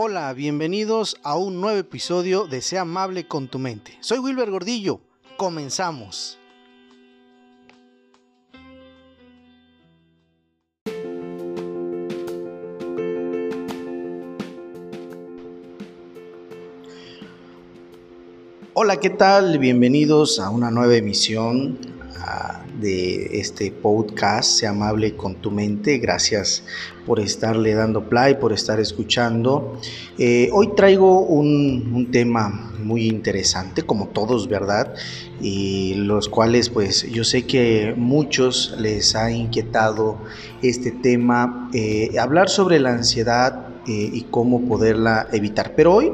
Hola, bienvenidos a un nuevo episodio de Sea amable con tu mente. Soy Wilber Gordillo. Comenzamos. Hola, ¿qué tal? Bienvenidos a una nueva emisión de este podcast, Sea amable con tu mente. Gracias por estarle dando play, por estar escuchando. Eh, hoy traigo un, un, tema muy interesante, como todos, ¿verdad? Y los cuales, pues, yo sé que muchos les ha inquietado este tema, eh, hablar sobre la ansiedad eh, y cómo poderla evitar. Pero hoy,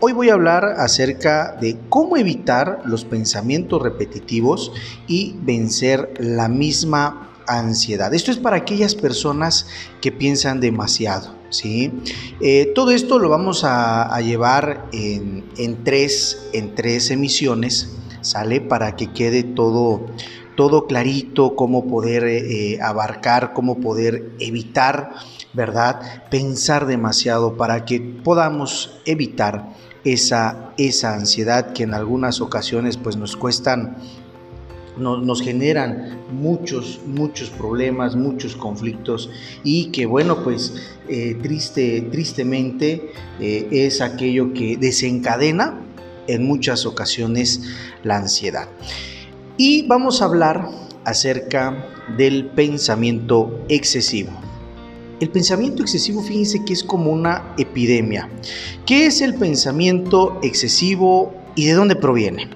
hoy voy a hablar acerca de cómo evitar los pensamientos repetitivos y vencer la misma ansiedad. Esto es para aquellas personas que piensan demasiado. ¿sí? Eh, todo esto lo vamos a, llevar en, tres, en tres emisiones, ¿sale? Para que quede todo, todo clarito, cómo poder eh, abarcar, cómo poder evitar, ¿verdad? Pensar demasiado para que podamos evitar esa, esa ansiedad que en algunas ocasiones pues nos cuestan nos, generan muchos, muchos problemas, muchos conflictos y que bueno, pues eh, triste, tristemente eh, es aquello que desencadena en muchas ocasiones la ansiedad. Y vamos a hablar acerca del pensamiento excesivo. El pensamiento excesivo, fíjense que es como una epidemia. ¿Qué es el pensamiento excesivo y de dónde proviene?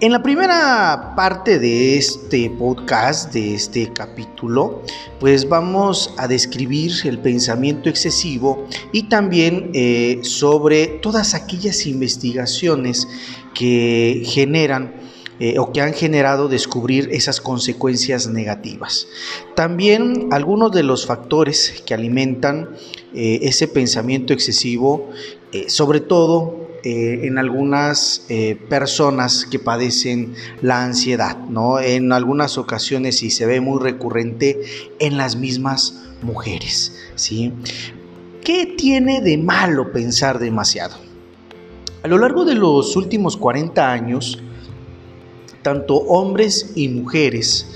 En la primera parte de este podcast, de este capítulo, pues vamos a describir el pensamiento excesivo y también eh, sobre todas aquellas investigaciones que generan eh, o que han generado descubrir esas consecuencias negativas. También algunos de los factores que alimentan eh, ese pensamiento excesivo, sobre todo eh, en algunas eh, personas que padecen la ansiedad, ¿no? En algunas ocasiones y se ve muy recurrente en las mismas mujeres, ¿sí? ¿Qué tiene de malo pensar demasiado? A lo largo de los últimos 40 años, tanto hombres y mujeres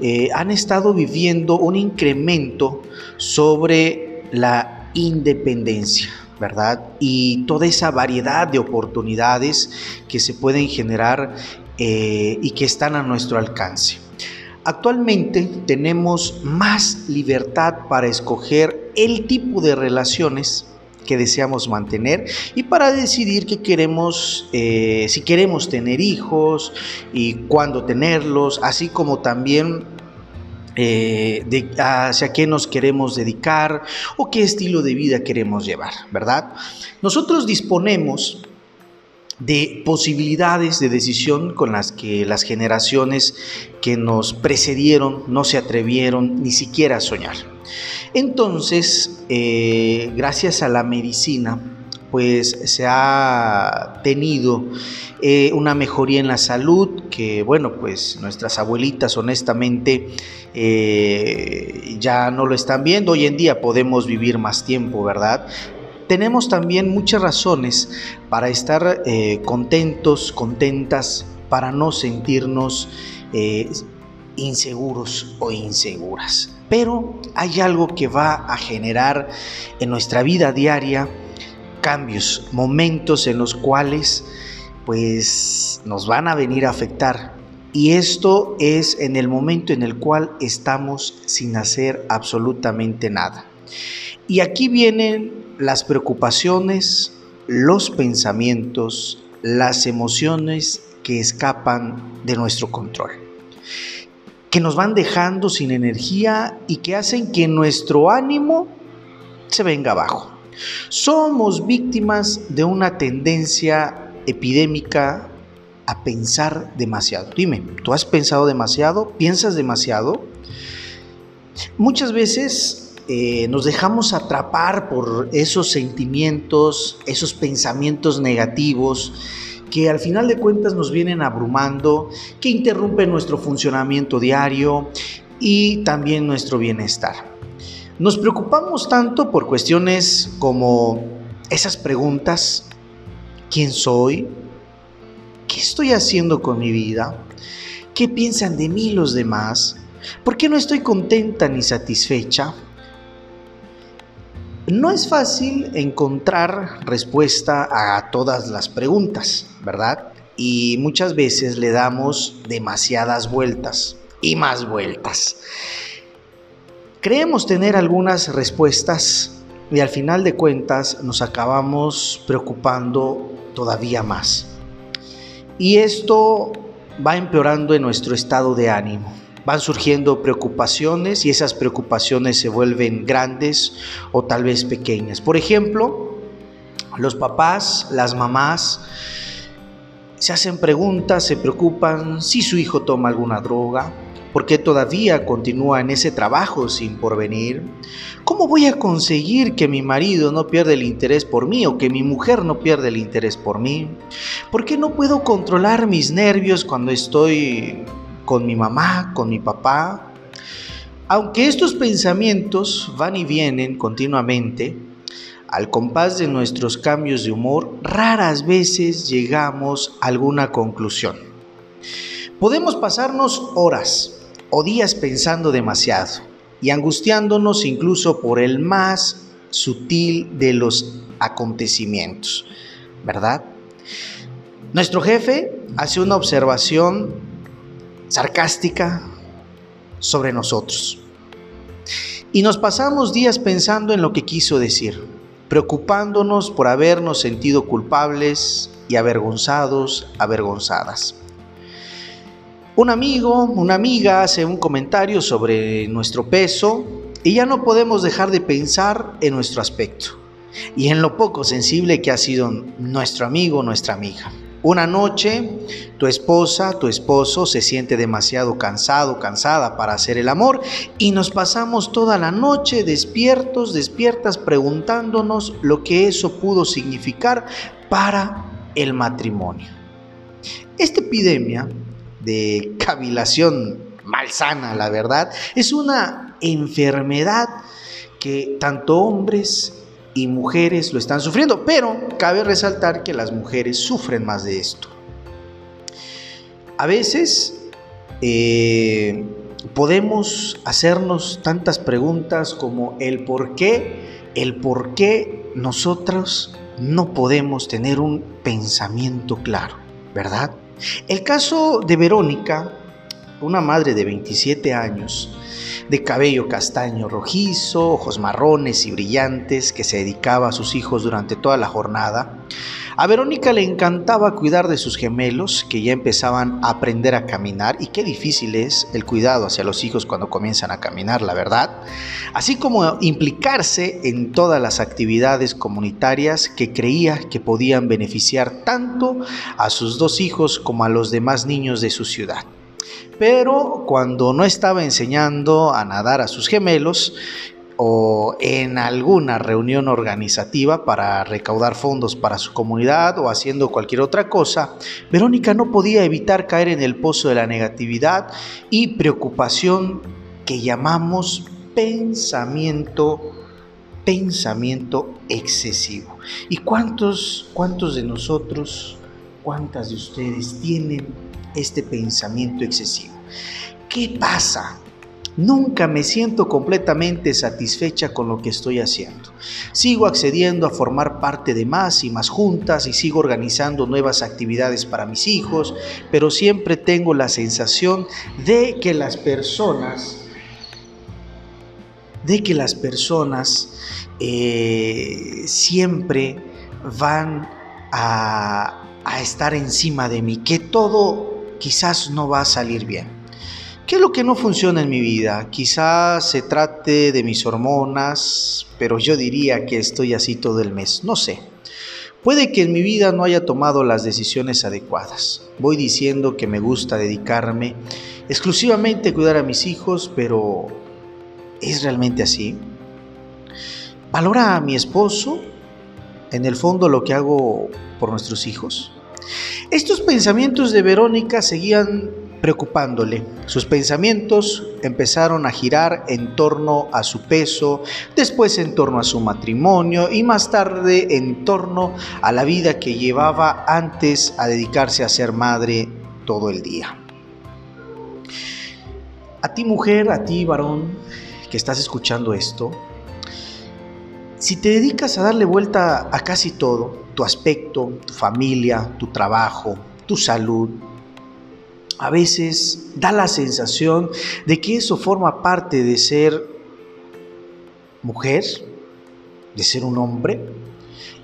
eh, han estado viviendo un incremento sobre la independencia. ¿verdad? Y toda esa variedad de oportunidades que se pueden generar eh, y que están a nuestro alcance. Actualmente tenemos más libertad para escoger el tipo de relaciones que deseamos mantener y para decidir qué queremos, eh, si queremos tener hijos y cuándo tenerlos, así como también eh, de hacia qué nos queremos dedicar o qué estilo de vida queremos llevar, ¿verdad? Nosotros disponemos de posibilidades de decisión con las que las generaciones que nos precedieron no se atrevieron ni siquiera a soñar. Entonces, eh, gracias a la medicina, pues se ha tenido eh, una mejoría en la salud que, bueno, pues nuestras abuelitas honestamente eh, ya no lo están viendo. Hoy en día podemos vivir más tiempo, ¿verdad? Tenemos también muchas razones para estar eh, contentos, contentas, para no sentirnos inseguros o inseguras. Pero hay algo que va a generar en nuestra vida diaria cambios, momentos en los cuales pues nos van a venir a afectar. Y esto es en el momento en el cual estamos sin hacer absolutamente nada. Y aquí vienen las preocupaciones, los pensamientos, las emociones que escapan de nuestro control, que nos van dejando sin energía y que hacen que nuestro ánimo se venga abajo. Somos víctimas de una tendencia epidémica a pensar demasiado. Dime, ¿tú has pensado demasiado? ¿Piensas demasiado? Muchas veces eh, nos dejamos atrapar por esos sentimientos, esos pensamientos negativos que al final de cuentas nos vienen abrumando, que interrumpen nuestro funcionamiento diario y también nuestro bienestar. Nos preocupamos tanto por cuestiones como esas preguntas, ¿quién soy? ¿Qué estoy haciendo con mi vida? ¿Qué piensan de mí los demás? ¿Por qué no estoy contenta ni satisfecha? No es fácil encontrar respuesta a todas las preguntas, ¿verdad? Y muchas veces le damos demasiadas vueltas y más vueltas. Creemos tener algunas respuestas y al final de cuentas nos acabamos preocupando todavía más. Y esto va empeorando en nuestro estado de ánimo. Van surgiendo preocupaciones y esas preocupaciones se vuelven grandes o tal vez pequeñas. Por ejemplo, los papás, las mamás, se hacen preguntas, se preocupan si su hijo toma alguna droga, ¿Por qué todavía continúa en ese trabajo sin porvenir? ¿Cómo voy a conseguir que mi marido no pierda el interés por mí o que mi mujer no pierda el interés por mí? ¿Por qué no puedo controlar mis nervios cuando estoy con mi mamá, con mi papá? Aunque estos pensamientos van y vienen continuamente, al compás de nuestros cambios de humor, raras veces llegamos a alguna conclusión. Podemos pasarnos horas, o días pensando demasiado y angustiándonos incluso por el más sutil de los acontecimientos, ¿verdad? Nuestro jefe hace una observación sarcástica sobre nosotros. Y nos pasamos días pensando en lo que quiso decir, preocupándonos por habernos sentido culpables y avergonzados, avergonzadas. Un amigo, una amiga hace un comentario sobre nuestro peso y ya no podemos dejar de pensar en nuestro aspecto y en lo poco sensible que ha sido nuestro amigo nuestra amiga. Una noche, tu esposa, tu esposo se siente demasiado cansado, cansada para hacer el amor y nos pasamos toda la noche despiertos, despiertas, preguntándonos lo que eso pudo significar para el matrimonio. Esta epidemia de cavilación malsana, la verdad. Es una enfermedad que tanto hombres y mujeres lo están sufriendo, pero cabe resaltar que las mujeres sufren más de esto. A veces eh, podemos hacernos tantas preguntas como el por qué, el por qué nosotros no podemos tener un pensamiento claro, ¿verdad? El caso de Verónica, una madre de 27 años, de cabello castaño rojizo, ojos marrones y brillantes, que se dedicaba a sus hijos durante toda la jornada, a Verónica le encantaba cuidar de sus gemelos que ya empezaban a aprender a caminar y qué difícil es el cuidado hacia los hijos cuando comienzan a caminar, la verdad, así como implicarse en todas las actividades comunitarias que creía que podían beneficiar tanto a sus dos hijos como a los demás niños de su ciudad. Pero cuando no estaba enseñando a nadar a sus gemelos, o en alguna reunión organizativa para recaudar fondos para su comunidad o haciendo cualquier otra cosa, Verónica no podía evitar caer en el pozo de la negatividad y preocupación que llamamos pensamiento pensamiento excesivo. ¿Y cuántos cuántos de nosotros, cuántas de ustedes tienen este pensamiento excesivo? ¿Qué pasa Nunca me siento completamente satisfecha con lo que estoy haciendo. Sigo accediendo a formar parte de más y más juntas y sigo organizando nuevas actividades para mis hijos, pero siempre tengo la sensación de que las personas, de que las personas eh, siempre van a, a estar encima de mí, que todo quizás no va a salir bien. ¿Qué es lo que no funciona en mi vida? Quizás se trate de mis hormonas, pero yo diría que estoy así todo el mes, no sé. Puede que en mi vida no haya tomado las decisiones adecuadas. Voy diciendo que me gusta dedicarme exclusivamente a cuidar a mis hijos, pero ¿es realmente así? ¿Valora a mi esposo en el fondo lo que hago por nuestros hijos? Estos pensamientos de Verónica seguían preocupándole. Sus pensamientos empezaron a girar en torno a su peso, después en torno a su matrimonio y más tarde en torno a la vida que llevaba antes a dedicarse a ser madre todo el día. A ti mujer, a ti varón que estás escuchando esto, si te dedicas a darle vuelta a casi todo, tu aspecto, tu familia, tu trabajo, tu salud, a veces da la sensación de que eso forma parte de ser mujer, de ser un hombre.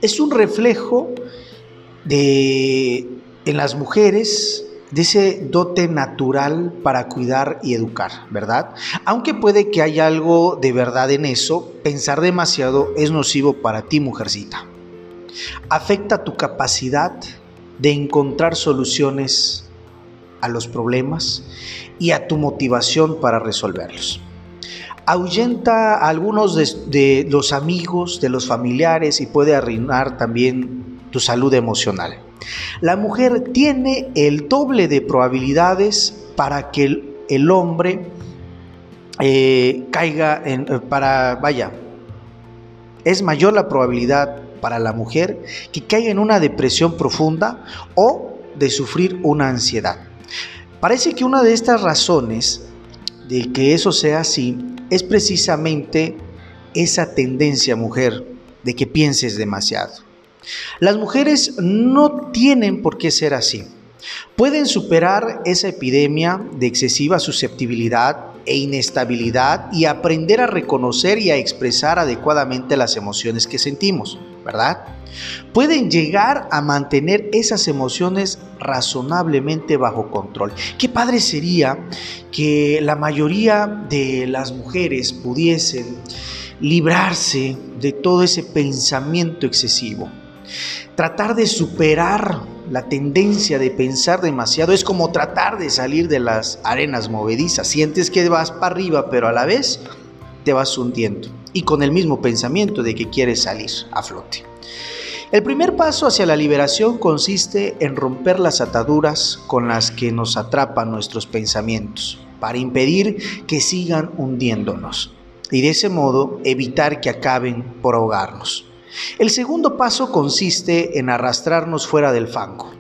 Es un reflejo de en las mujeres ese dote natural para cuidar y educar, ¿verdad? Aunque puede que haya algo de verdad en eso, pensar demasiado es nocivo para ti, mujercita. Afecta tu capacidad de encontrar soluciones a los problemas y a tu motivación para resolverlos. Ahuyenta a algunos de, los amigos, de los familiares y puede arruinar también tu salud emocional. La mujer tiene el doble de probabilidades para que el, hombre eh, caiga en, eh, para, vaya, es mayor la probabilidad para la mujer que caiga en una depresión profunda o de sufrir una ansiedad. Parece que una de estas razones de que eso sea así es precisamente esa tendencia, mujer, de que pienses demasiado. Las mujeres no tienen por qué ser así. Pueden superar esa epidemia de excesiva susceptibilidad e inestabilidad y aprender a reconocer y a expresar adecuadamente las emociones que sentimos, ¿verdad? Pueden llegar a mantener esas emociones razonablemente bajo control. Qué padre sería que la mayoría de las mujeres pudiesen librarse de todo ese pensamiento excesivo. Tratar de superar la tendencia de pensar demasiado es como tratar de salir de las arenas movedizas. Sientes que vas para arriba, pero a la vez te vas hundiendo. Y con el mismo pensamiento de que quieres salir a flote. El primer paso hacia la liberación consiste en romper las ataduras con las que nos atrapan nuestros pensamientos, para impedir que sigan hundiéndonos y de ese modo evitar que acaben por ahogarnos. El segundo paso consiste en arrastrarnos fuera del fango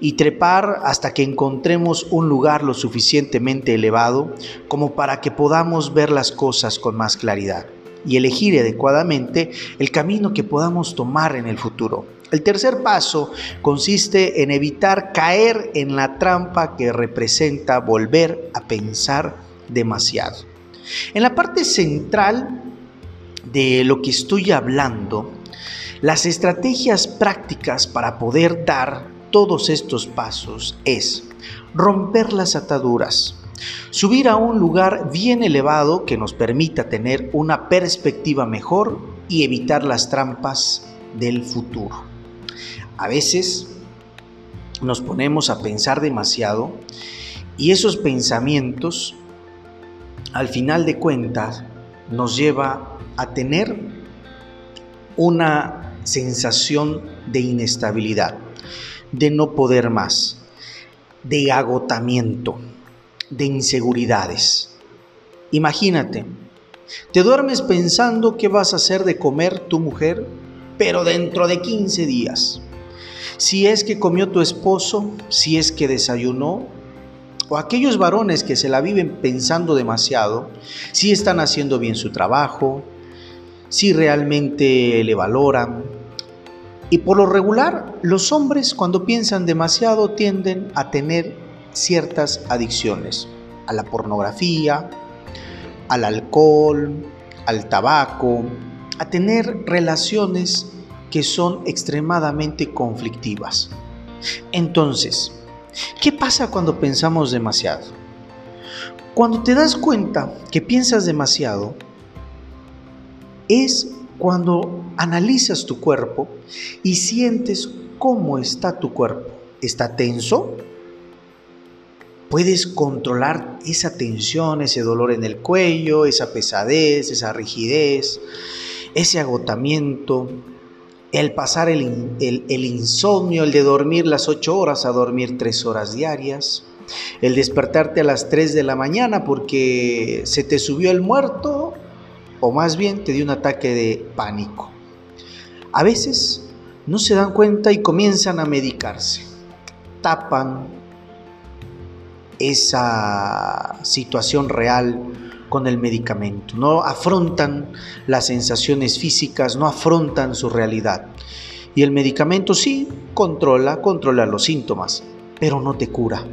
y trepar hasta que encontremos un lugar lo suficientemente elevado como para que podamos ver las cosas con más claridad y elegir adecuadamente el camino que podamos tomar en el futuro. El tercer paso consiste en evitar caer en la trampa que representa volver a pensar demasiado. En la parte central de lo que estoy hablando las estrategias prácticas para poder dar todos estos pasos es romper las ataduras, subir a un lugar bien elevado que nos permita tener una perspectiva mejor y evitar las trampas del futuro. A veces nos ponemos a pensar demasiado y esos pensamientos al final de cuentas nos lleva a tener una sensación de inestabilidad, de no poder más, de agotamiento, de inseguridades. Imagínate, te duermes pensando qué vas a hacer de comer tu mujer, pero dentro de 15 días. Si es que comió tu esposo, si es que desayunó, o aquellos varones que se la viven pensando demasiado, si están haciendo bien su trabajo, si realmente le valoran, y por lo regular, los hombres cuando piensan demasiado tienden a tener ciertas adicciones a la pornografía, al alcohol, al tabaco, a tener relaciones que son extremadamente conflictivas. Entonces, ¿qué pasa cuando pensamos demasiado? Cuando te das cuenta que piensas demasiado, es cuando analizas tu cuerpo y sientes cómo está tu cuerpo. ¿Está tenso? Puedes controlar esa tensión, ese dolor en el cuello, esa pesadez, esa rigidez, ese agotamiento, el pasar el, insomnio, el de dormir las ocho horas a dormir tres horas diarias. El despertarte a las 3 de la mañana porque se te subió el muerto o más bien te dio un ataque de pánico. A veces no se dan cuenta y comienzan a medicarse. Tapan esa situación real con el medicamento. No afrontan las sensaciones físicas, no afrontan su realidad. Y el medicamento sí controla, controla los síntomas, pero no te cura.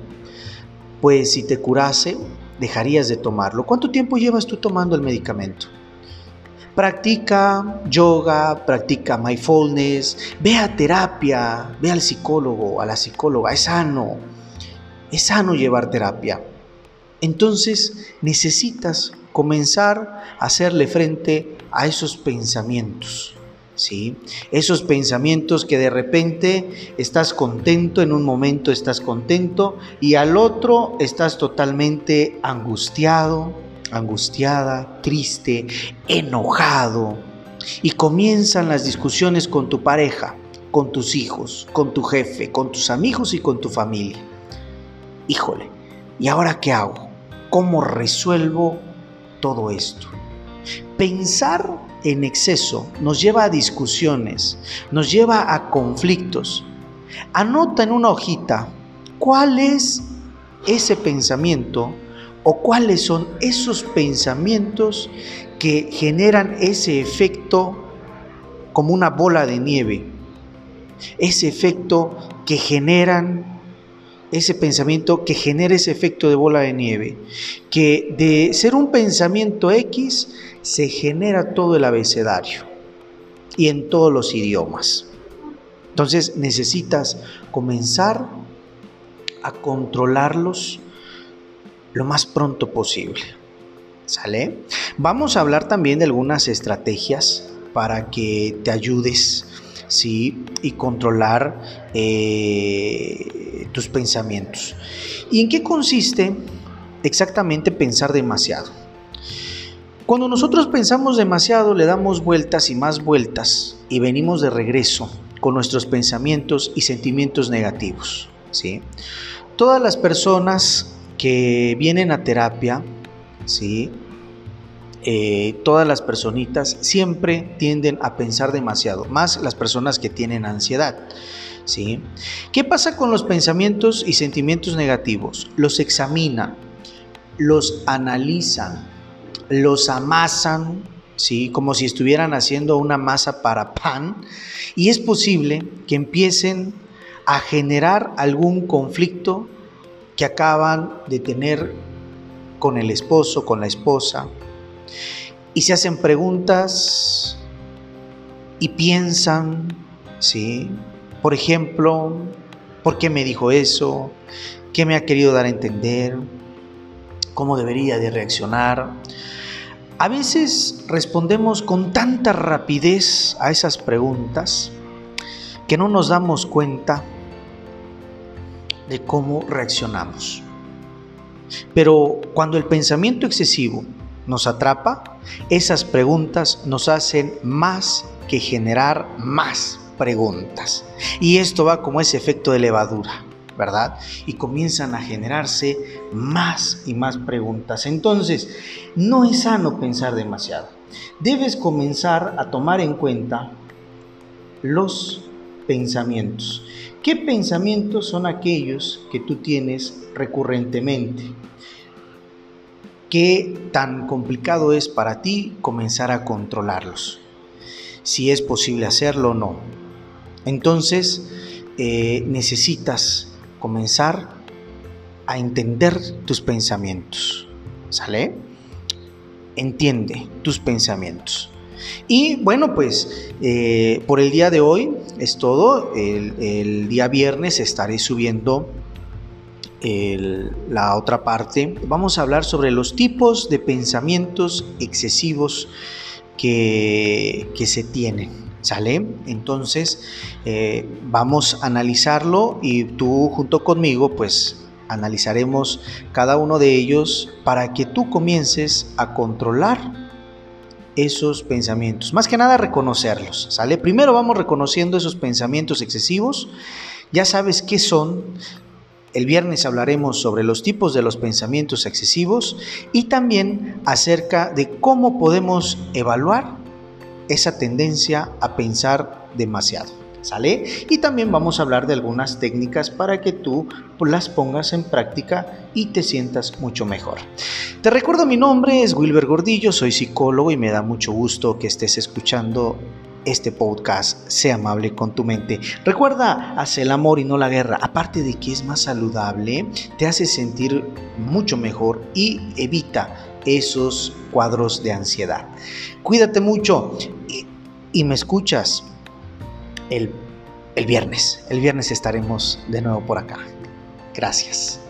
Pues si te curase, dejarías de tomarlo. ¿Cuánto tiempo llevas tú tomando el medicamento? Practica yoga, practica mindfulness, ve a terapia, ve al psicólogo, a la psicóloga, es sano, es sano llevar terapia. Entonces necesitas comenzar a hacerle frente a esos pensamientos. ¿Sí? Esos pensamientos que de repente estás contento, en un momento estás contento y al otro estás totalmente angustiado, angustiada, triste, enojado. Y comienzan las discusiones con tu pareja, con tus hijos, con tu jefe, con tus amigos y con tu familia. Híjole, ¿y ahora qué hago? ¿Cómo resuelvo todo esto? Pensar en exceso nos lleva a discusiones, nos lleva a conflictos. Anota en una hojita cuál es ese pensamiento o cuáles son esos pensamientos que generan ese efecto como una bola de nieve, ese efecto que generan ese pensamiento que genera ese efecto de bola de nieve, que de ser un pensamiento X se genera todo el abecedario y en todos los idiomas. Entonces necesitas comenzar a controlarlos lo más pronto posible. ¿Sale? Vamos a hablar también de algunas estrategias para que te ayudes, ¿sí? Y controlar eh, tus pensamientos. ¿Y en qué consiste exactamente pensar demasiado? Cuando nosotros pensamos demasiado, le damos vueltas y más vueltas y venimos de regreso con nuestros pensamientos y sentimientos negativos, ¿sí? Todas las personas que vienen a terapia, ¿sí? Eh, todas las personitas siempre tienden a pensar demasiado, más las personas que tienen ansiedad. ¿sí? ¿Qué pasa con los pensamientos y sentimientos negativos? Los examinan, los analizan, los amasan, ¿sí? como si estuvieran haciendo una masa para pan, y es posible que empiecen a generar algún conflicto que acaban de tener con el esposo, con la esposa, y se hacen preguntas y piensan, ¿sí? Por ejemplo, ¿por qué me dijo eso? ¿Qué me ha querido dar a entender? ¿Cómo debería de reaccionar? A veces respondemos con tanta rapidez a esas preguntas que no nos damos cuenta de cómo reaccionamos. Pero cuando el pensamiento excesivo nos atrapa, esas preguntas nos hacen más que generar más preguntas. Y esto va como ese efecto de levadura, ¿verdad? Y comienzan a generarse más y más preguntas. Entonces, no es sano pensar demasiado. Debes comenzar a tomar en cuenta los pensamientos. ¿Qué pensamientos son aquellos que tú tienes recurrentemente? ¿Qué tan complicado es para ti comenzar a controlarlos? Si es posible hacerlo o no. Entonces, eh, necesitas comenzar a entender tus pensamientos. ¿Sale? Entiende tus pensamientos. Y bueno, pues eh, por el día de hoy es todo. El, día viernes estaré subiendo la otra parte. Vamos a hablar sobre los tipos de pensamientos excesivos que, se tienen. ¿Sale? Entonces eh, vamos a analizarlo y tú junto conmigo pues analizaremos cada uno de ellos para que tú comiences a controlar esos pensamientos. Más que nada reconocerlos, ¿sale? Primero vamos reconociendo esos pensamientos excesivos. Ya sabes qué son. El viernes hablaremos sobre los tipos de los pensamientos excesivos y también acerca de cómo podemos evaluar esa tendencia a pensar demasiado. ¿Sale? Y también vamos a hablar de algunas técnicas para que tú las pongas en práctica y te sientas mucho mejor. Te recuerdo mi nombre es Wilber Gordillo, soy psicólogo y me da mucho gusto que estés escuchando este podcast, sea amable con tu mente. Recuerda, hace el amor y no la guerra. Aparte de que es más saludable, te hace sentir mucho mejor y evita esos cuadros de ansiedad. Cuídate mucho y, me escuchas el, el viernes. El viernes estaremos de nuevo por acá. Gracias.